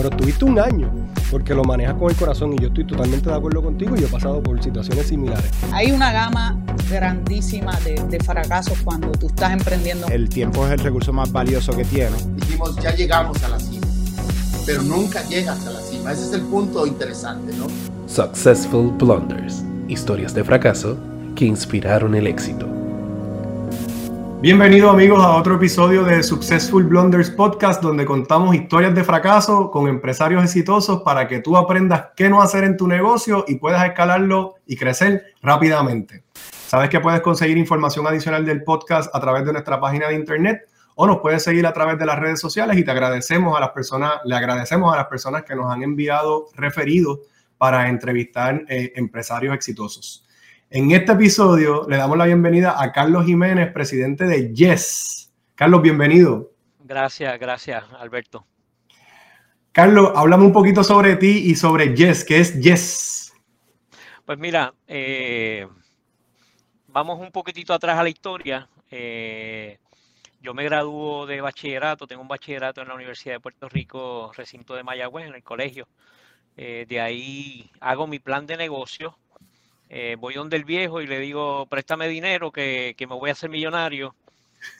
pero tuviste un año porque lo manejas con el corazón y yo estoy totalmente de acuerdo contigo y yo he pasado por situaciones similares. Hay una gama grandísima de, de fracasos cuando tú estás emprendiendo. El tiempo es el recurso más valioso que tienes. Dijimos, ya llegamos a la cima, pero nunca llegas a la cima. Ese es el punto interesante, ¿no? Successful Blunders, historias de fracaso que inspiraron el éxito. Bienvenidos amigos a otro episodio de Successful Blunders Podcast donde contamos historias de fracaso con empresarios exitosos para que tú aprendas qué no hacer en tu negocio y puedas escalarlo y crecer rápidamente. Sabes que puedes conseguir información adicional del podcast a través de nuestra página de internet o nos puedes seguir a través de las redes sociales y te agradecemos a las personas, le agradecemos a las personas que nos han enviado referidos para entrevistar eh, empresarios exitosos. En este episodio le damos la bienvenida a Carlos Jiménez, presidente de Yes. Carlos, bienvenido. Gracias, gracias, Alberto. Carlos, háblame un poquito sobre ti y sobre Yes. ¿Qué es Yes? Pues mira, eh, vamos un poquitito atrás a la historia. Eh, yo me graduó de bachillerato, tengo un bachillerato en la Universidad de Puerto Rico, recinto de Mayagüez, en el colegio. Eh, de ahí hago mi plan de negocio eh, voy donde el viejo y le digo, préstame dinero que, me voy a hacer millonario.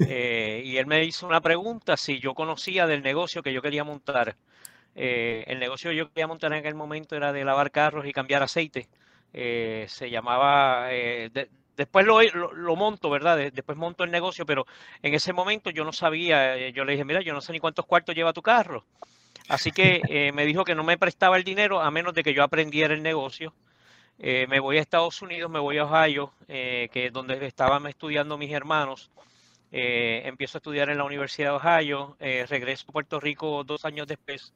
Eh, y él me hizo una pregunta si yo conocía del negocio que yo quería montar. Eh, el negocio que yo quería montar en aquel momento era de lavar carros y cambiar aceite. se llamaba, después lo, lo, monto, ¿verdad? después monto el negocio, pero en ese momento yo no sabía, yo le dije, mira, yo no sé ni cuántos cuartos lleva tu carro. Así que me dijo que no me prestaba el dinero a menos de que yo aprendiera el negocio. Eh, me voy a Estados Unidos, me voy a Ohio, eh, que es donde estaban estudiando mis hermanos. Eh, empiezo a estudiar en la Universidad de Ohio, regreso a Puerto Rico dos años después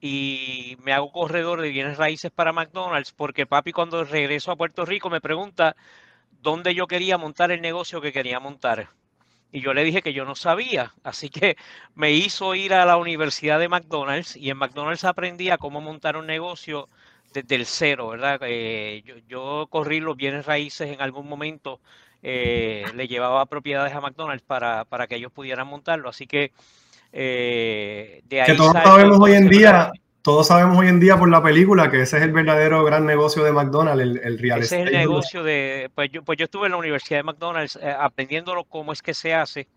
y me hago corredor de bienes raíces para McDonald's porque papi cuando regreso a Puerto Rico me pregunta dónde yo quería montar el negocio que quería montar. Y yo le dije que yo no sabía, así que me hizo ir a la Universidad de McDonald's y en McDonald's aprendí a cómo montar un negocio desde el cero, ¿verdad? Eh, yo, corrí los bienes raíces en algún momento, eh, le llevaba propiedades a McDonald's para, para, que ellos pudieran montarlo, así que eh, de ahí... Que todos sabemos hoy en día, todos sabemos hoy en día por la película que ese es el verdadero gran negocio de McDonald's, el, el real Ese es el negocio de... Pues yo, pues yo estuve en la Universidad de McDonald's aprendiéndolo cómo es que se hace.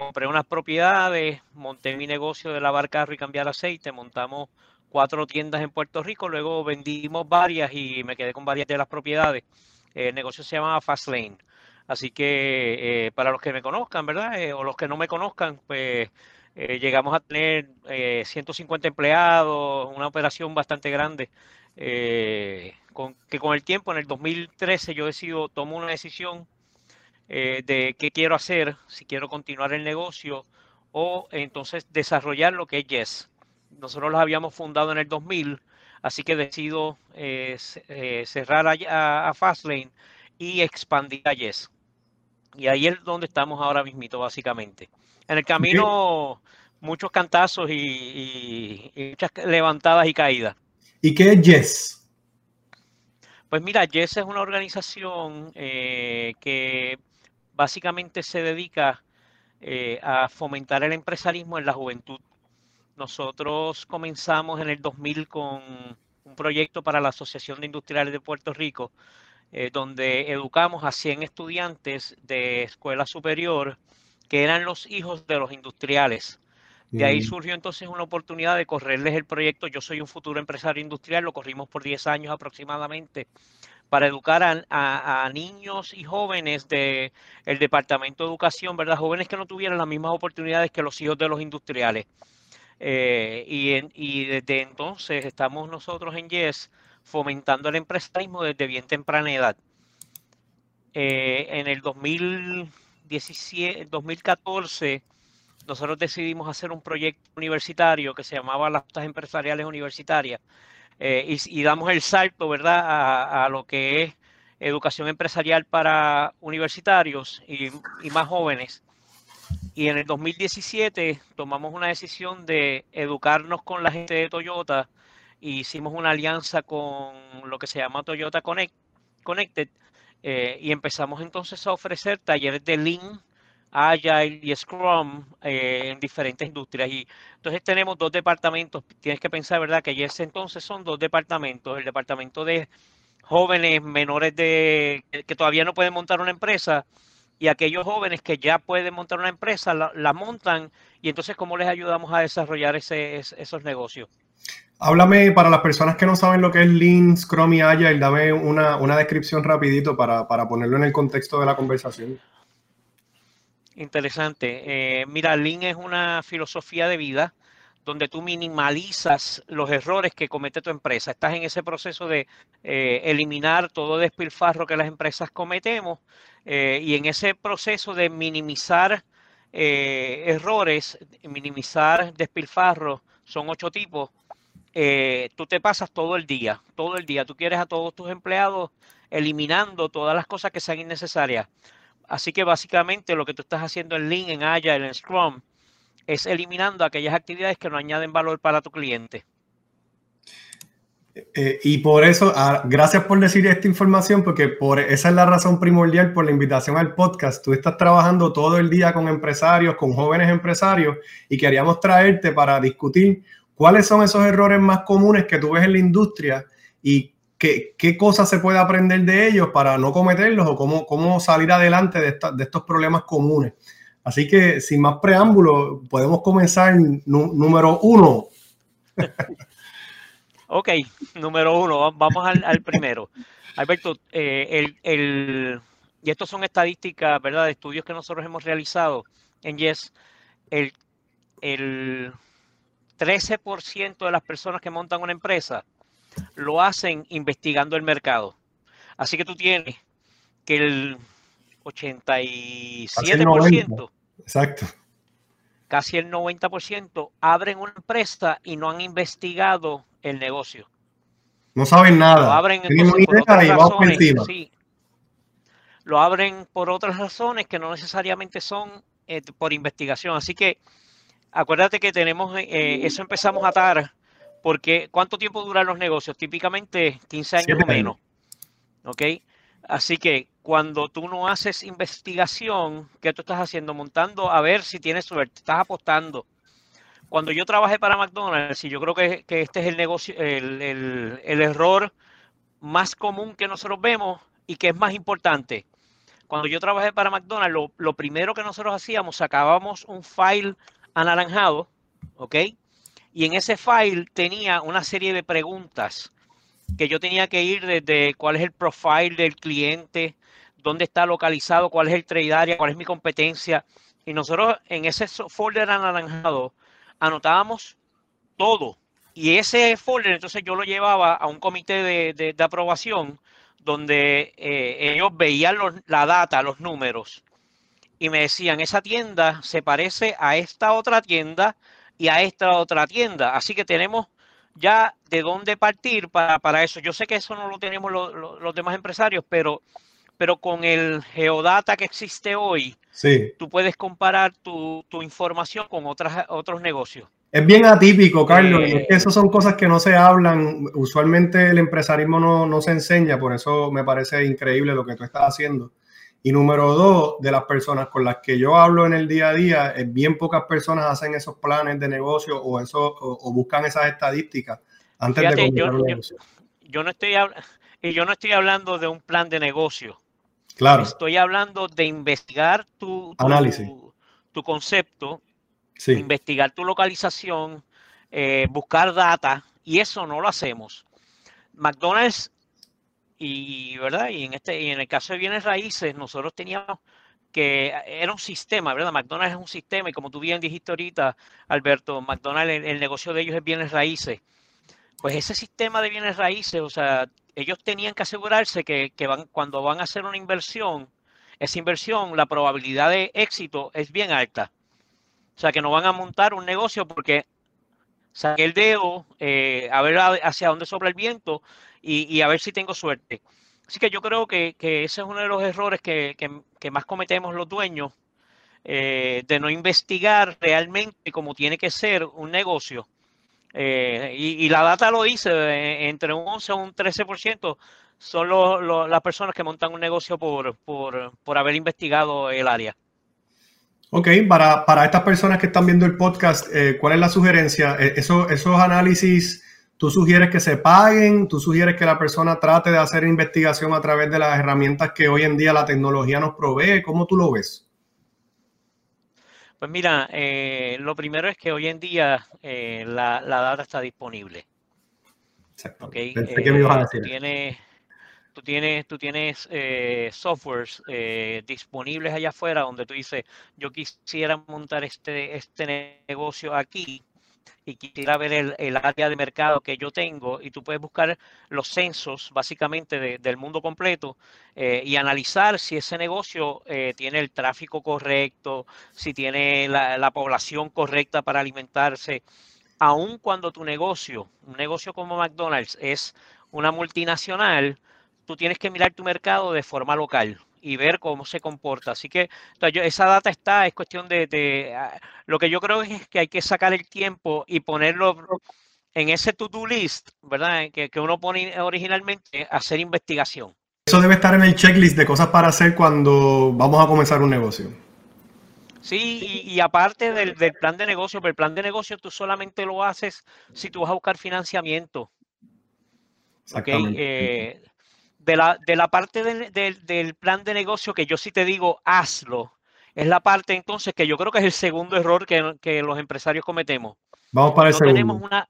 compré unas propiedades, monté mi negocio de lavar carro y cambiar aceite, montamos cuatro tiendas en Puerto Rico, luego vendimos varias y me quedé con varias de las propiedades. El negocio se llama Fastlane. Así que eh, para los que me conozcan, ¿verdad? Eh, o los que no me conozcan, pues eh, llegamos a tener 150 empleados, una operación bastante grande. con, que con el tiempo, en el 2013, yo decido, tomo una decisión de qué quiero hacer, si quiero continuar el negocio o entonces desarrollar lo que es Yes nosotros los habíamos fundado en el 2000, así que decido eh, eh, cerrar a, a, Fastlane y expandir a Yes. Y ahí es donde estamos ahora mismito, básicamente. En el camino, muchos cantazos y, muchas levantadas y caídas. ¿Y qué es Yes? Pues mira, Yes es una organización eh, que básicamente se dedica a fomentar el empresarismo en la juventud. Nosotros comenzamos en el 2000 con un proyecto para la Asociación de Industriales de Puerto Rico, eh, donde educamos a 100 estudiantes de escuela superior que eran los hijos de los industriales. De ahí surgió entonces una oportunidad de correrles el proyecto. Yo soy un futuro empresario industrial, lo corrimos por 10 años aproximadamente para educar a, niños y jóvenes del el Departamento de Educación, ¿verdad? Jóvenes que no tuvieran las mismas oportunidades que los hijos de los industriales. Eh, y, desde entonces estamos nosotros en Yes fomentando el empresarismo desde bien temprana edad. Eh, en el 2017, 2014, nosotros decidimos hacer un proyecto universitario que se llamaba las Juntas Empresariales Universitarias eh, y, damos el salto, ¿verdad?, a, lo que es educación empresarial para universitarios y más jóvenes. Y en el 2017 tomamos una decisión de educarnos con la gente de Toyota e hicimos una alianza con lo que se llama Toyota Connect, Connected eh, y empezamos entonces a ofrecer talleres de Lean Agile y Scrum eh, en diferentes industrias. Y entonces tenemos dos departamentos. Tienes que pensar, ¿verdad? Que ya ese entonces son dos departamentos. El departamento de jóvenes menores de que todavía no pueden montar una empresa y aquellos jóvenes que ya pueden montar una empresa la, montan y entonces cómo les ayudamos a desarrollar ese, esos negocios. Háblame para las personas que no saben lo que es Lean, Scrum y Agile, dame una, una descripción rapidito para, para, ponerlo en el contexto de la conversación. Interesante. Eh, mira, Lean es una filosofía de vida donde tú minimalizas los errores que comete tu empresa. Estás en ese proceso de eh, eliminar todo despilfarro que las empresas cometemos eh, y en ese proceso de minimizar eh, errores, minimizar despilfarro, son ocho tipos, tú te pasas todo el día, todo el día. Tú quieres a todos tus empleados eliminando todas las cosas que sean innecesarias. Así que básicamente lo que tú estás haciendo en Lean, en Agile, en Scrum, es eliminando aquellas actividades que no añaden valor para tu cliente. Eh, y por eso, ah, gracias por decir esta información, porque por esa es la razón primordial por la invitación al podcast. Tú estás trabajando todo el día con empresarios, con jóvenes empresarios, y queríamos traerte para discutir cuáles son esos errores más comunes que tú ves en la industria y qué, qué cosas se puede aprender de ellos para no cometerlos o cómo, cómo salir adelante de, de estos problemas comunes. Así que sin más preámbulo, podemos comenzar número uno. ok, número uno, vamos al, primero. Alberto, eh, el, y estos son estadísticas, ¿verdad? De estudios que nosotros hemos realizado en Yes. El, el 13% de las personas que montan una empresa lo hacen investigando el mercado. Así que tú tienes que el 87%, Exacto. Casi el 90% abren una empresa y no han investigado el negocio. No saben nada. Lo abren por otras razones, sí. Lo abren por otras razones que no necesariamente son eh, por investigación. Así que acuérdate que tenemos, eh, eh, eso empezamos a atar, porque ¿cuánto tiempo duran los negocios? Típicamente 15 años o menos. ¿Ok? Así que cuando tú no haces investigación, ¿qué tú estás haciendo? Montando a ver si tienes suerte, estás apostando. Cuando yo trabajé para McDonald's, y yo creo que, este es el negocio, el, error más común que nosotros vemos y que es más importante. Cuando yo trabajé para McDonald's, lo, lo primero que nosotros hacíamos, sacábamos un file anaranjado, ¿ok? Y en ese file tenía una serie de preguntas que yo tenía que ir desde cuál es el profile del cliente, dónde está localizado, cuál es el trade area, cuál es mi competencia. Y nosotros en ese folder anaranjado anotábamos todo. Y ese folder entonces yo lo llevaba a un comité de, aprobación donde eh, ellos veían la data, los números, y me decían, esa tienda se parece a esta otra tienda y a esta otra tienda. Así que tenemos ya de dónde partir para, para eso. Yo sé que eso no lo tenemos los demás empresarios, pero, pero con el geodata que existe hoy, sí. tú puedes comparar tu, información con otras, otros negocios. Es bien atípico, Carlos, y es que son cosas que no se hablan. Usualmente el empresarismo no, no se enseña, por eso me parece increíble lo que tú estás haciendo. Y número dos, de las personas con las que yo hablo en el día a día, es bien pocas personas hacen esos planes de negocio o, eso, o, buscan esas estadísticas antes de yo, yo, no estoy y yo no estoy hablando de un plan de negocio. Claro. Estoy hablando de investigar tu, tu, concepto, investigar tu localización, eh, buscar data, y eso no lo hacemos. McDonald's y, ¿verdad? Y en, este, y en el caso de bienes raíces, nosotros teníamos que era un sistema, ¿verdad? McDonald's es un sistema y como tú bien dijiste ahorita, Alberto, McDonald's, el, negocio de ellos es bienes raíces. Pues ese sistema de bienes raíces, o sea, ellos tenían que asegurarse que, van, cuando van a hacer una inversión, esa inversión, la probabilidad de éxito es bien alta. O sea, que no van a montar un negocio porque saqué el dedo, eh, a ver hacia dónde sopla el viento y, a ver si tengo suerte. Así que yo creo que, ese es uno de los errores que, más cometemos los dueños, eh, de no investigar realmente cómo tiene que ser un negocio. Eh, y, la data lo dice, entre un 11 o un 13% son las personas que montan un negocio por, haber investigado el área. Ok, para, estas personas que están viendo el podcast, eh, ¿cuál es la sugerencia? Eh, eso, esos análisis, ¿tú sugieres que se paguen? ¿Tú sugieres que la persona trate de hacer investigación a través de las herramientas que hoy en día la tecnología nos provee? ¿Cómo tú lo ves? Pues mira, eh, lo primero es que hoy en día la, la, data está disponible. Exacto. Okay. Pensé que me ibas a decir. Tienes, tú tienes, tú tienes eh, softwares eh, disponibles allá afuera donde tú dices, yo quisiera montar este, este negocio aquí y quisiera ver el, área de mercado que yo tengo y tú puedes buscar los censos básicamente de, del mundo completo eh, y analizar si ese negocio eh, tiene el tráfico correcto, si tiene la, la población correcta para alimentarse. Aun cuando tu negocio, un negocio como McDonald's es una multinacional, tú tienes que mirar tu mercado de forma local y ver cómo se comporta. Así que yo, esa data está, es cuestión de, de uh, lo que yo creo es que hay que sacar el tiempo y ponerlo en ese to-do list, ¿verdad? Que, que, uno pone originalmente, hacer investigación. Eso debe estar en el checklist de cosas para hacer cuando vamos a comenzar un negocio. Sí, y, y aparte del, del, plan de negocio, pero el plan de negocio tú solamente lo haces si tú vas a buscar financiamiento. Okay, eh, de la, de la parte de, de, del plan de negocio que yo sí te digo, hazlo. Es la parte entonces que yo creo que es el segundo error que, que los empresarios cometemos. Vamos para el no segundo. tenemos una,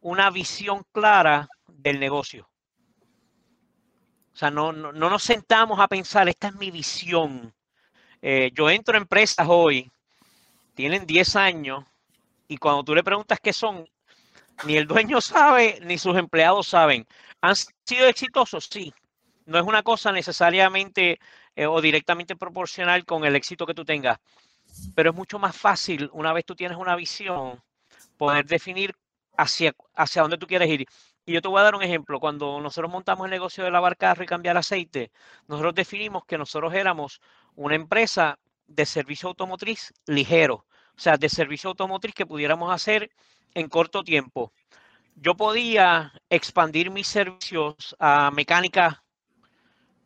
una visión clara del negocio. O sea, no, no, no nos sentamos a pensar, esta es mi visión. Eh, yo entro a empresas hoy, tienen 10 años, y cuando tú le preguntas qué son, ni el dueño sabe, ni sus empleados saben. ¿Han sido exitosos? Sí, no es una cosa necesariamente eh, o directamente proporcional con el éxito que tú tengas, pero es mucho más fácil una vez tú tienes una visión poder definir hacia, hacia dónde tú quieres ir. Y yo te voy a dar un ejemplo. Cuando nosotros montamos el negocio de lavar carro y cambiar aceite, nosotros definimos que nosotros éramos una empresa de servicio automotriz ligero, o sea, de servicio automotriz que pudiéramos hacer en corto tiempo. Yo podía expandir mis servicios a mecánica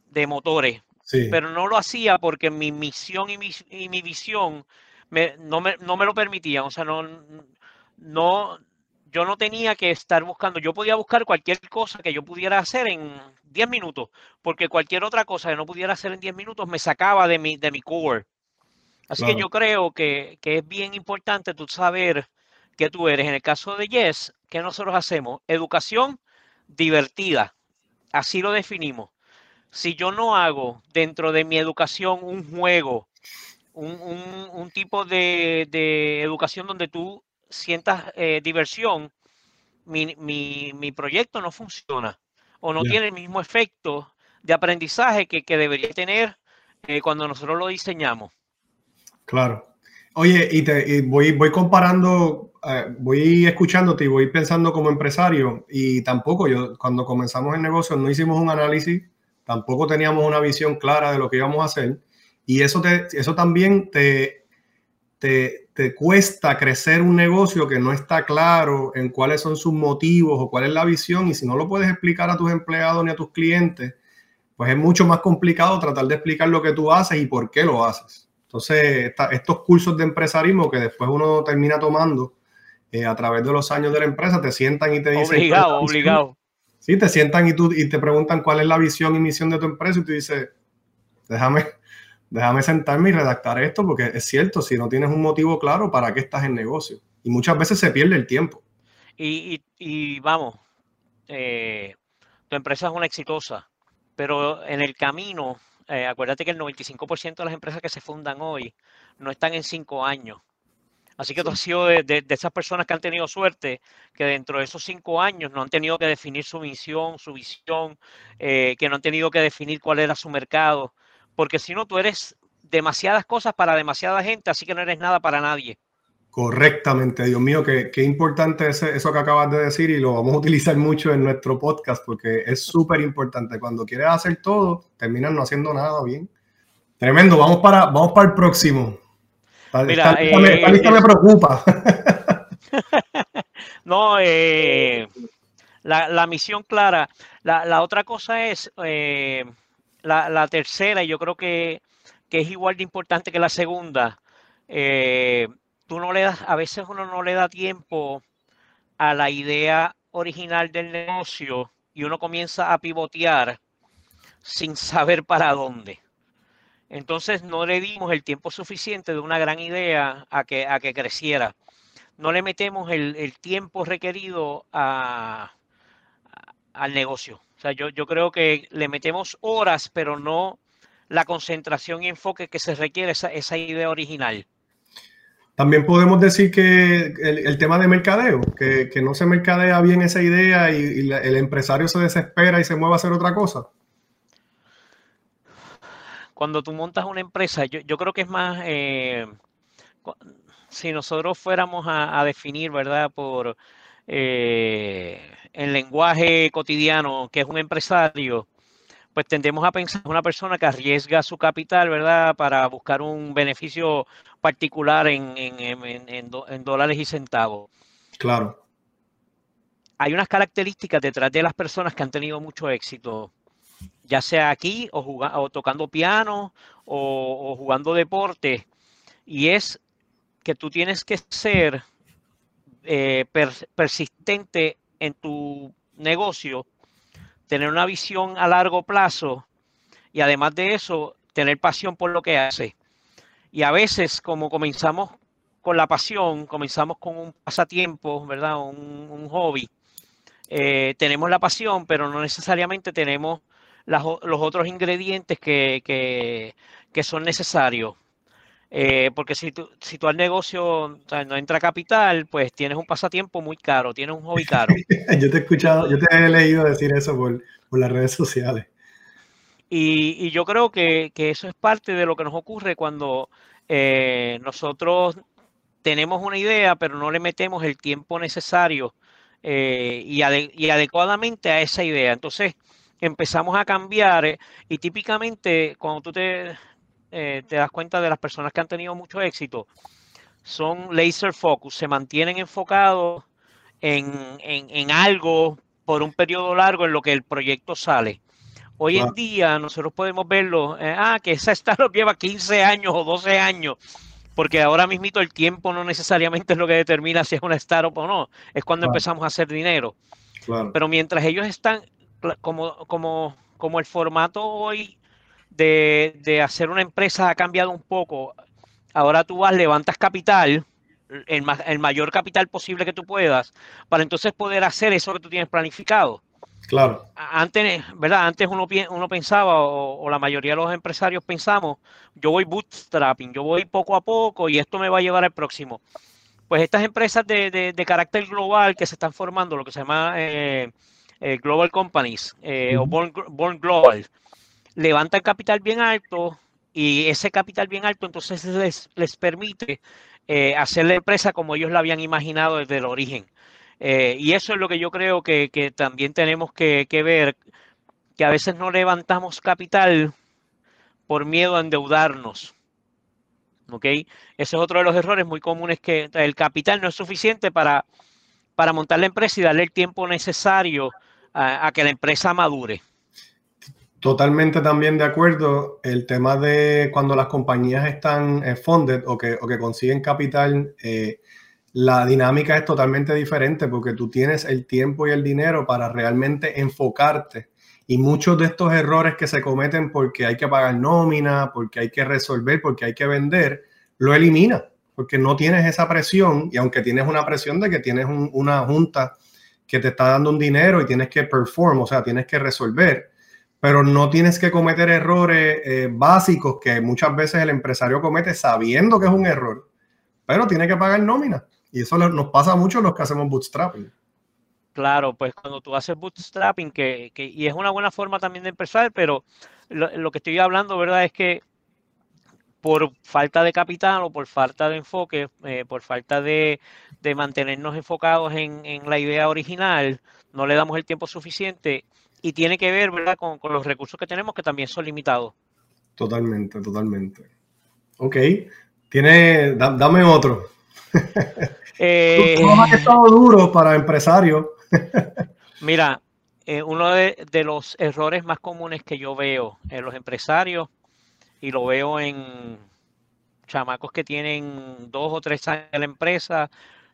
de motores, sí. pero no lo hacía porque mi misión y mi, y mi visión me, no, me, no, me, lo permitían. O sea, no, no, yo no tenía que estar buscando, yo podía buscar cualquier cosa que yo pudiera hacer en 10 minutos, porque cualquier otra cosa que no pudiera hacer en 10 minutos me sacaba de mi, de mi core. Así claro. que yo creo que, que, es bien importante tú saber que tú eres. En el caso de Yes, ¿qué nosotros hacemos? Educación divertida. Así lo definimos si yo no hago dentro de mi educación un juego, un, un, un tipo de, de, educación donde tú sientas eh, diversión, mi, mi, mi, proyecto no funciona o no yeah. tiene el mismo efecto de aprendizaje que, que debería tener eh, cuando nosotros lo diseñamos. Claro. Oye, y, te, voy comparando, eh, voy escuchándote y voy pensando como empresario y tampoco yo, cuando comenzamos el negocio no hicimos un análisis tampoco teníamos una visión clara de lo que íbamos a hacer y eso, te, eso también te, te, te, cuesta crecer un negocio que no está claro en cuáles son sus motivos o cuál es la visión y si no lo puedes explicar a tus empleados ni a tus clientes, pues es mucho más complicado tratar de explicar lo que tú haces y por qué lo haces. Entonces, esta, estos cursos de empresarismo que después uno termina tomando eh, a través de los años de la empresa, te sientan y te dicen... Obligado, obligado. Sí, te sientan y, tú, y te preguntan cuál es la visión y misión de tu empresa y tú dices, déjame, déjame sentarme y redactar esto porque es cierto, si no tienes un motivo claro, ¿para qué estás en negocio? Y muchas veces se pierde el tiempo. Y, y, y vamos, eh, tu empresa es una exitosa, pero en el camino, eh, acuérdate que el 95% de las empresas que se fundan hoy no están en cinco años. Así que tú has sido de, de, de, esas personas que han tenido suerte, que dentro de esos cinco años no han tenido que definir su misión, su visión, eh, que no han tenido que definir cuál era su mercado, porque si no, tú eres demasiadas cosas para demasiada gente, así que no eres nada para nadie. Correctamente, Dios mío, qué, qué importante es eso que acabas de decir y lo vamos a utilizar mucho en nuestro podcast porque es súper importante. Cuando quieres hacer todo, terminas no haciendo nada bien. Tremendo, vamos para, vamos para el próximo. Mira, esta, me, esta lista me preocupa. no, eh, la, la, misión clara. La, la, otra cosa es eh, la, la, tercera, y yo creo que, que, es igual de importante que la segunda. eh, no le das, a veces uno no le da tiempo a la idea original del negocio y uno comienza a pivotear sin saber para dónde. Entonces no le dimos el tiempo suficiente de una gran idea a que, a que creciera. No le metemos el, el tiempo requerido a, al negocio. O sea, yo, yo creo que le metemos horas, pero no la concentración y enfoque que se requiere esa, esa idea original. También podemos decir que el, tema de mercadeo, que, que, no se mercadea bien esa idea y, el empresario se desespera y se mueve a hacer otra cosa. Cuando tú montas una empresa, yo, yo creo que es más, eh, si nosotros fuéramos a, a definir, ¿verdad? Por eh, el lenguaje cotidiano, que es un empresario, pues tendemos a pensar en una persona que arriesga su capital, ¿verdad?, para buscar un beneficio particular en, en, en, en, dólares y centavos. Claro. Hay unas características detrás de las personas que han tenido mucho éxito, ya sea aquí o, jugando, o tocando piano o, o jugando deporte, y es que tú tienes que ser eh, per, persistente en tu negocio, tener una visión a largo plazo y además de eso, tener pasión por lo que hace. Y a veces, como comenzamos con la pasión, comenzamos con un pasatiempo, ¿verdad? Un, hobby. Eh, tenemos la pasión, pero no necesariamente tenemos los otros ingredientes que, que, son necesarios. Eh, porque si tú, si tú al negocio no entra capital, pues tienes un pasatiempo muy caro, tienes un hobby caro. yo te he escuchado, yo te he leído decir eso por, por las redes sociales. Y, y yo creo que, eso es parte de lo que nos ocurre cuando eh, nosotros tenemos una idea, pero no le metemos el tiempo necesario eh, y, adecuadamente a esa idea. Entonces empezamos a cambiar eh, y típicamente cuando tú te eh, te das cuenta de las personas que han tenido mucho éxito, son laser focus, se mantienen enfocados en, en, en algo por un periodo largo en lo que el proyecto sale. Hoy en día nosotros podemos verlo, eh, ah, que esa startup lleva 15 años o 12 años, porque ahora mismo el tiempo no necesariamente es lo que determina si es una startup o no, es cuando claro. empezamos a hacer dinero. Claro. Pero mientras ellos están, como, como, como el formato hoy de, de, hacer una empresa ha cambiado un poco. Ahora tú vas, levantas capital, el, el, mayor capital posible que tú puedas, para entonces poder hacer eso que tú tienes planificado. Claro. Antes, ¿verdad? Antes uno, uno pensaba, o, o, la mayoría de los empresarios pensamos, yo voy bootstrapping, yo voy poco a poco y esto me va a llevar al próximo. Pues estas empresas de, de, de carácter global que se están formando, lo que se llama eh, eh, Global Companies eh, uh -huh. o Born, Born Global, levanta el capital bien alto y ese capital bien alto entonces les, les permite eh, hacer la empresa como ellos la habían imaginado desde el origen. Eh, y eso es lo que yo creo que, que también tenemos que, que, ver, que a veces no levantamos capital por miedo a endeudarnos. ¿Ok? Ese es otro de los errores muy comunes que el capital no es suficiente para, para montar la empresa y darle el tiempo necesario a, a que la empresa madure. Totalmente también de acuerdo. El tema de cuando las compañías están eh, funded o que, o que consiguen capital, eh, la dinámica es totalmente diferente porque tú tienes el tiempo y el dinero para realmente enfocarte. Y muchos de estos errores que se cometen porque hay que pagar nómina, porque hay que resolver, porque hay que vender, lo elimina porque no tienes esa presión y aunque tienes una presión de que tienes un, una junta que te está dando un dinero y tienes que perform, o sea, tienes que resolver pero no tienes que cometer errores eh, básicos que muchas veces el empresario comete sabiendo que es un error, pero tiene que pagar nómina. Y eso nos pasa mucho a los que hacemos bootstrapping. Claro, pues cuando tú haces bootstrapping, que, que y es una buena forma también de empezar, pero lo, lo, que estoy hablando, ¿verdad? Es que por falta de capital o por falta de enfoque, eh, por falta de, de mantenernos enfocados en, en, la idea original, no le damos el tiempo suficiente y tiene que ver, ¿verdad?, con, con los recursos que tenemos que también son limitados. Totalmente, totalmente. Ok, tiene, da, dame otro. Eh, ¿Cómo ha estado duro para empresarios? mira, eh, uno de, de, los errores más comunes que yo veo en los empresarios y lo veo en, chamacos que tienen dos o tres años en la empresa,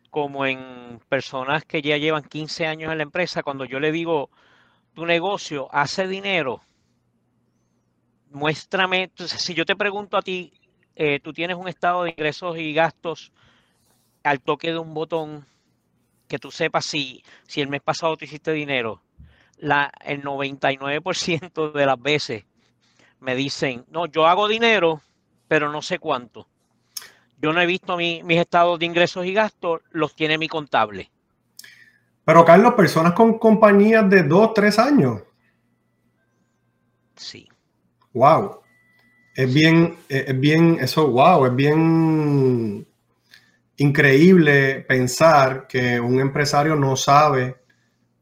como en personas que ya llevan 15 años en la empresa, cuando yo le digo, tu negocio hace dinero, muéstrame, si yo te pregunto a ti, eh, tú tienes un estado de ingresos y gastos al toque de un botón, que tú sepas si, si el mes pasado te hiciste dinero, la, el 99% de las veces me dicen, no, yo hago dinero, pero no sé cuánto. Yo no he visto mi- mis estados de ingresos y gastos, los tiene mi contable. Pero Carlos, personas con compañías de dos, tres años. Sí. Wow. Es bien, es bien, eso, wow, es bien increíble pensar que un empresario no sabe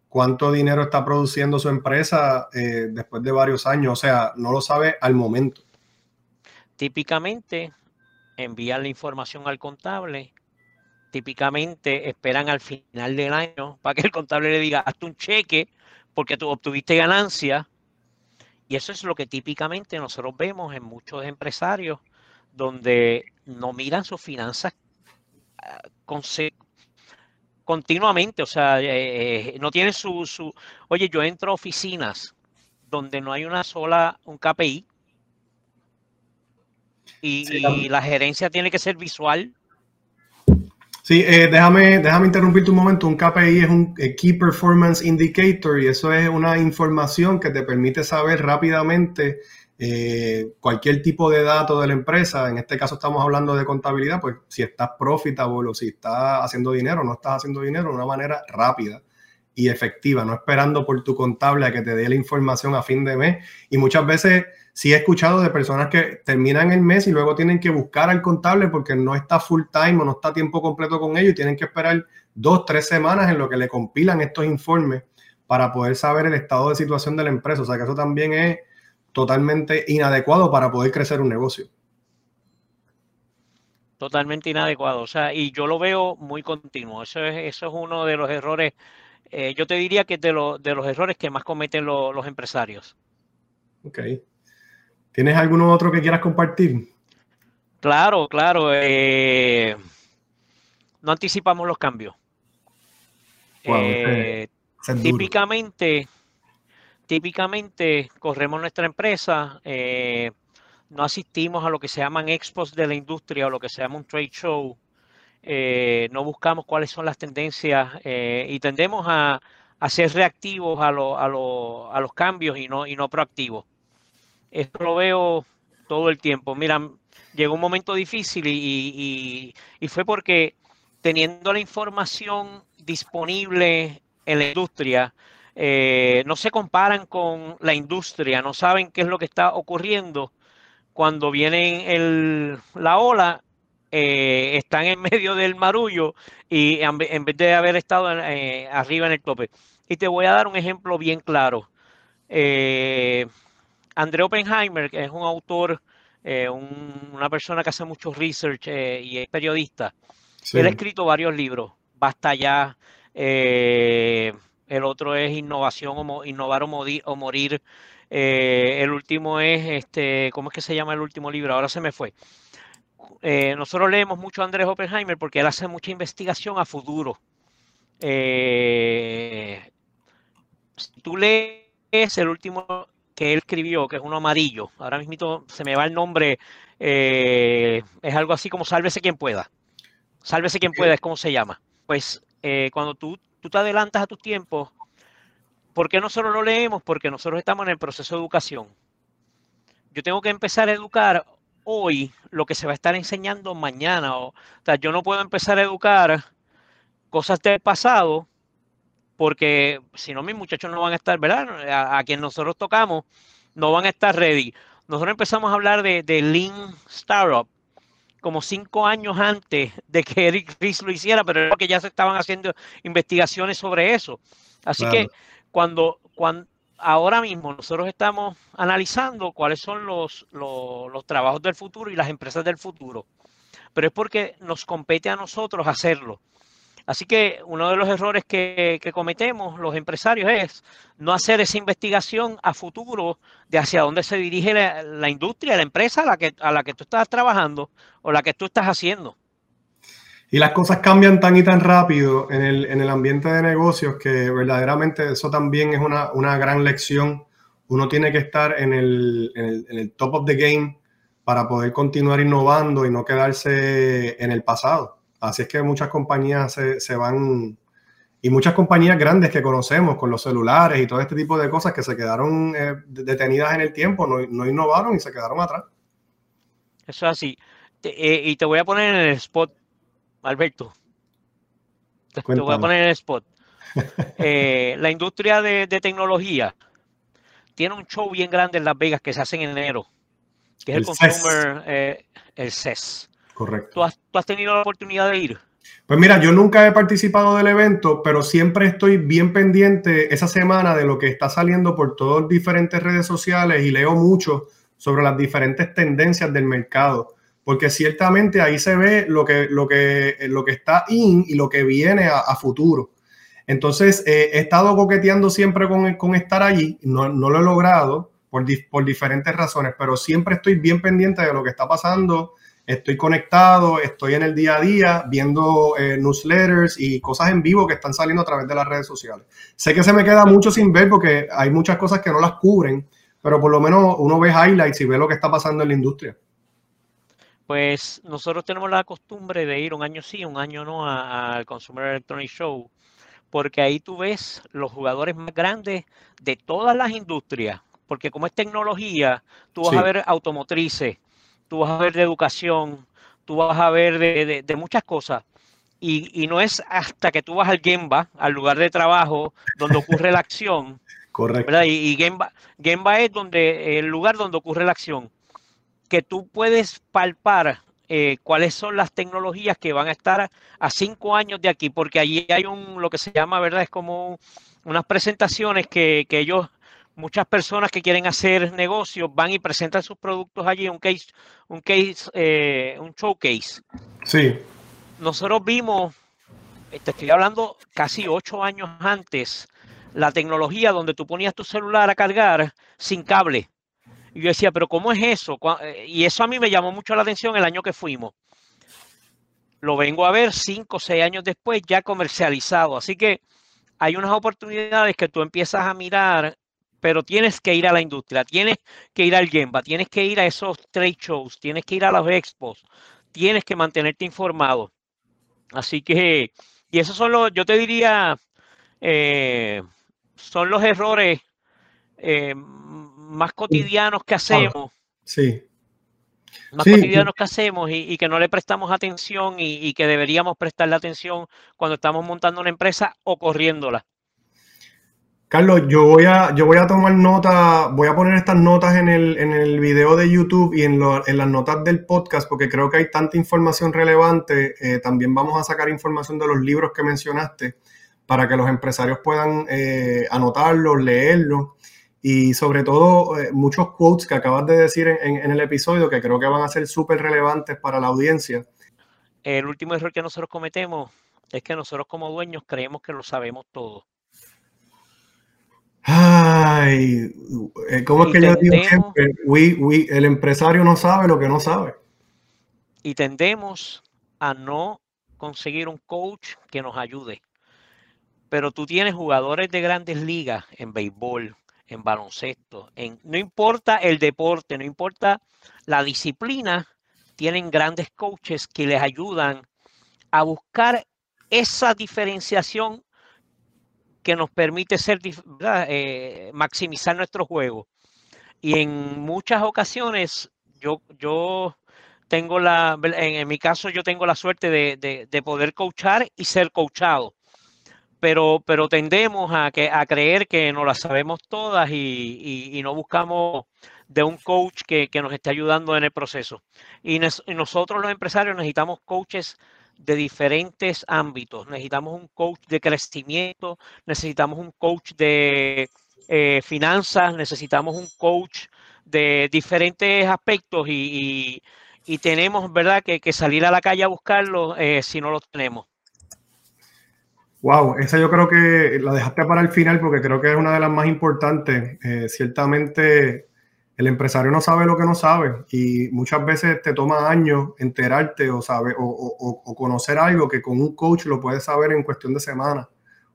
cuánto dinero está produciendo su empresa eh, después de varios años. O sea, no lo sabe al momento. Típicamente envían la información al contable. Típicamente esperan al final del año para que el contable le diga, hazte un cheque porque tú obtuviste ganancia. Y eso es lo que típicamente nosotros vemos en muchos empresarios donde no miran sus finanzas continuamente, o sea, eh, eh, no tienen su, su, oye, yo entro a oficinas donde no hay una sola, un KPI, y, Sí, y tam- la gerencia tiene que ser visual. Sí, eh, déjame, déjame interrumpirte un momento. Un KPI es un Key Performance Indicator y eso es una información que te permite saber rápidamente eh, cualquier tipo de dato de la empresa. En este caso estamos hablando de contabilidad, pues si estás profitable o si estás haciendo dinero no estás haciendo dinero de una manera rápida y efectiva, no esperando por tu contable a que te dé la información a fin de mes. Y muchas veces sí he escuchado de personas que terminan el mes y luego tienen que buscar al contable porque no está full time o no está tiempo completo con ellos y tienen que esperar dos, tres semanas en lo que le compilan estos informes para poder saber el estado de situación de la empresa. O sea que eso también es totalmente inadecuado para poder crecer un negocio. totalmente inadecuado. O sea, y yo lo veo muy continuo. Eso es, eso es uno de los errores, eh, yo te diría que es de, lo- de los errores que más cometen lo- los empresarios. Ok. ¿Tienes alguno otro que quieras compartir? Claro, claro. eh, no anticipamos los cambios. Wow, Eh, típicamente, típicamente corremos nuestra empresa, eh, no asistimos a lo que se llaman expos de la industria o lo que se llama un trade show, eh, no buscamos cuáles son las tendencias eh, y tendemos a, ser reactivos a, lo- a, a los cambios y no, proactivos. Esto lo veo todo el tiempo. Mira, llegó un momento difícil y fue porque teniendo la información disponible en la industria, eh, no se comparan con la industria, no saben qué es lo que está ocurriendo. Cuando viene el- la ola, eh, están en medio del marullo y en ve- en vez de haber estado eh, arriba en el tope. Y te voy a dar un ejemplo bien claro. André Oppenheimer, que es un autor, un- una persona que hace mucho research y es periodista, Sí. él ha escrito varios libros. Basta ya. eh, el otro es Innovación o Innovar o, Modi- o Morir. eh, el último es, este, ¿cómo es que se llama el último libro? Ahora se me fue. Eh, nosotros leemos mucho a Andrés Oppenheimer porque él hace mucha investigación a futuro. Eh, si tú lees el último que él escribió, que es uno amarillo, ahora mismo se me va el nombre, es algo así como Sálvese quien pueda. Sálvese quien pueda es como se llama. Pues eh, cuando tú, tú te adelantas a tus tiempos, ¿por qué nosotros lo leemos? Porque nosotros estamos en el proceso de educación. Yo tengo que empezar a educar hoy lo que se va a estar enseñando mañana. O, sea, yo no puedo empezar a educar cosas del pasado porque si no mis muchachos no van a estar, ¿verdad? A, a quien nosotros tocamos no van a estar ready. Nosotros empezamos a hablar de, de Lean Startup como cinco años antes de que Eric Ries lo hiciera, pero era porque ya se estaban haciendo investigaciones sobre eso. Así Claro. que cuando, cuando ahora mismo nosotros estamos analizando cuáles son los, los, los trabajos del futuro y las empresas del futuro, pero es porque nos compete a nosotros hacerlo. Así que uno de los errores que, cometemos los empresarios es no hacer esa investigación a futuro de hacia dónde se dirige la, industria, la empresa a la, que, a la que tú estás trabajando o la que tú estás haciendo. Y las cosas cambian tan y tan rápido en el, en el ambiente de negocios que verdaderamente eso también es una, una gran lección. Uno tiene que estar en el, en el top of the game para poder continuar innovando y no quedarse en el pasado. Así es que muchas compañías se, se, van, y muchas compañías grandes que conocemos con los celulares y todo este tipo de cosas que se quedaron eh, detenidas en el tiempo, no, no, innovaron y se quedaron atrás. Eso es así. Te, eh, y te voy a poner en el spot Alberto, te, te, voy a poner el spot. Eh, la industria de, de, tecnología tiene un show bien grande en Las Vegas que se hace en enero, que es el, el Consumer, el CES. Correcto. ¿Tú has, ¿Tú has, tenido la oportunidad de ir? Pues mira, yo nunca he participado del evento, pero siempre estoy bien pendiente esa semana de lo que está saliendo por todas diferentes redes sociales y leo mucho sobre las diferentes tendencias del mercado porque ciertamente ahí se ve lo que, lo que, lo que está in y lo que viene a, a futuro. Entonces, eh, he estado coqueteando siempre con, con estar allí, no, no, lo he logrado por, por diferentes razones, pero siempre estoy bien pendiente de lo que está pasando, estoy conectado, estoy en el día a día viendo eh, newsletters y cosas en vivo que están saliendo a través de las redes sociales. Sé que se me queda mucho sin ver porque hay muchas cosas que no las cubren, pero por lo menos uno ve highlights y ve lo que está pasando en la industria pues nosotros tenemos la costumbre de ir un año sí, un año no al Consumer Electronic Show, porque ahí tú ves los jugadores más grandes de todas las industrias, porque como es tecnología, tú vas sí. a ver automotrices, tú vas a ver de educación, tú vas a ver de, de, de muchas cosas. Y, y, no es hasta que tú vas al Gemba, al lugar de trabajo, donde ocurre la acción. Correcto. ¿verdad? Y, y Gemba, Gemba es donde, el lugar donde ocurre la acción que tú puedes palpar eh, cuáles son las tecnologías que van a estar a cinco años de aquí, porque allí hay un, lo que se llama, ¿verdad? Es como unas presentaciones que, que ellos, muchas personas que quieren hacer negocios van y presentan sus productos allí, un case, un case, eh, un showcase. Sí. Nosotros vimos, te estoy hablando casi ocho años antes, la tecnología donde tú ponías tu celular a cargar sin cable. Y yo decía, pero ¿cómo es eso? Eh, y eso a mí me llamó mucho la atención el año que fuimos. Lo vengo a ver cinco o seis años después ya comercializado. Así que hay unas oportunidades que tú empiezas a mirar, pero tienes que ir a la industria, tienes que ir al Gemba, tienes que ir a esos trade shows, tienes que ir a los expos, tienes que mantenerte informado. Así que, y esos son los, yo te diría, eh, son los errores eh, más cotidianos que hacemos. Sí. Más sí. cotidianos que hacemos y, y, que no le prestamos atención y, y, que deberíamos prestarle atención cuando estamos montando una empresa o corriéndola. Carlos, yo voy a, yo voy a tomar nota, voy a poner estas notas en el, en el video de YouTube y en, las notas del podcast porque creo que hay tanta información relevante. Eh, también vamos a sacar información de los libros que mencionaste para que los empresarios puedan eh, anotarlos, leerlos y sobre todo eh, muchos quotes que acabas de decir en, en, el episodio que creo que van a ser súper relevantes para la audiencia. El último error que nosotros cometemos es que nosotros como dueños creemos que lo sabemos todo. Ay, eh, ¿cómo es que yo digo siempre? We, we, el empresario no sabe lo que no sabe. Y tendemos a no conseguir un coach que nos ayude. Pero tú tienes jugadores de grandes ligas en béisbol, en baloncesto, en, no importa el deporte, no importa la disciplina, tienen grandes coaches que les ayudan a buscar esa diferenciación que nos permite ser, eh, maximizar nuestro juego. Y en muchas ocasiones yo, yo tengo la, en, mi caso yo tengo la suerte de, de, de poder coachar y ser coachado pero, pero tendemos a, que, a creer que no las sabemos todas y, y, no buscamos de un coach que, que, nos esté ayudando en el proceso. Y, y, nosotros los empresarios necesitamos coaches de diferentes ámbitos. Necesitamos un coach de crecimiento, necesitamos un coach de eh, finanzas, necesitamos un coach de diferentes aspectos y, y tenemos, ¿verdad?, que, que, salir a la calle a buscarlo eh, si no lo tenemos. Wow, esa yo creo que la dejaste para el final porque creo que es una de las más importantes. Eh, ciertamente el empresario no sabe lo que no sabe y muchas veces te toma años enterarte o, saber, o, conocer algo que con un coach lo puedes saber en cuestión de semanas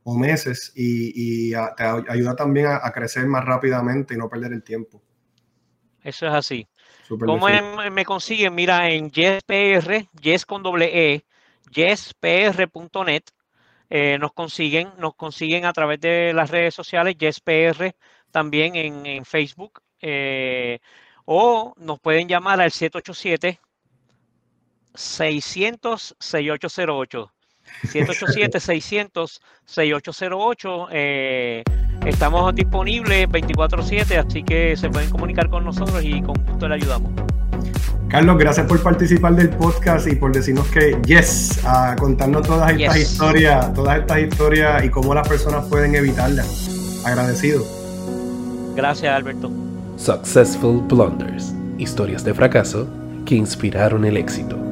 o meses y, te ayuda también a, crecer más rápidamente y no perder el tiempo. Eso es así. ¿Cómo me consiguen? Mira, en YesPR, Yes con doble E, yespr.net, eh, nos consiguen, nos consiguen a través de las redes sociales, YesPR, también en, Facebook, eh, o nos pueden llamar al 787 600 6808 787-600-6808. Eh, estamos disponibles 24/7, así que se pueden comunicar con nosotros y con gusto le ayudamos. Carlos, gracias por participar del podcast y por decirnos que yes, a contarnos todas estas historias, todas estas historias y cómo las personas pueden evitarlas. Agradecido. Gracias, Alberto. Successful Blunders, historias de fracaso que inspiraron el éxito.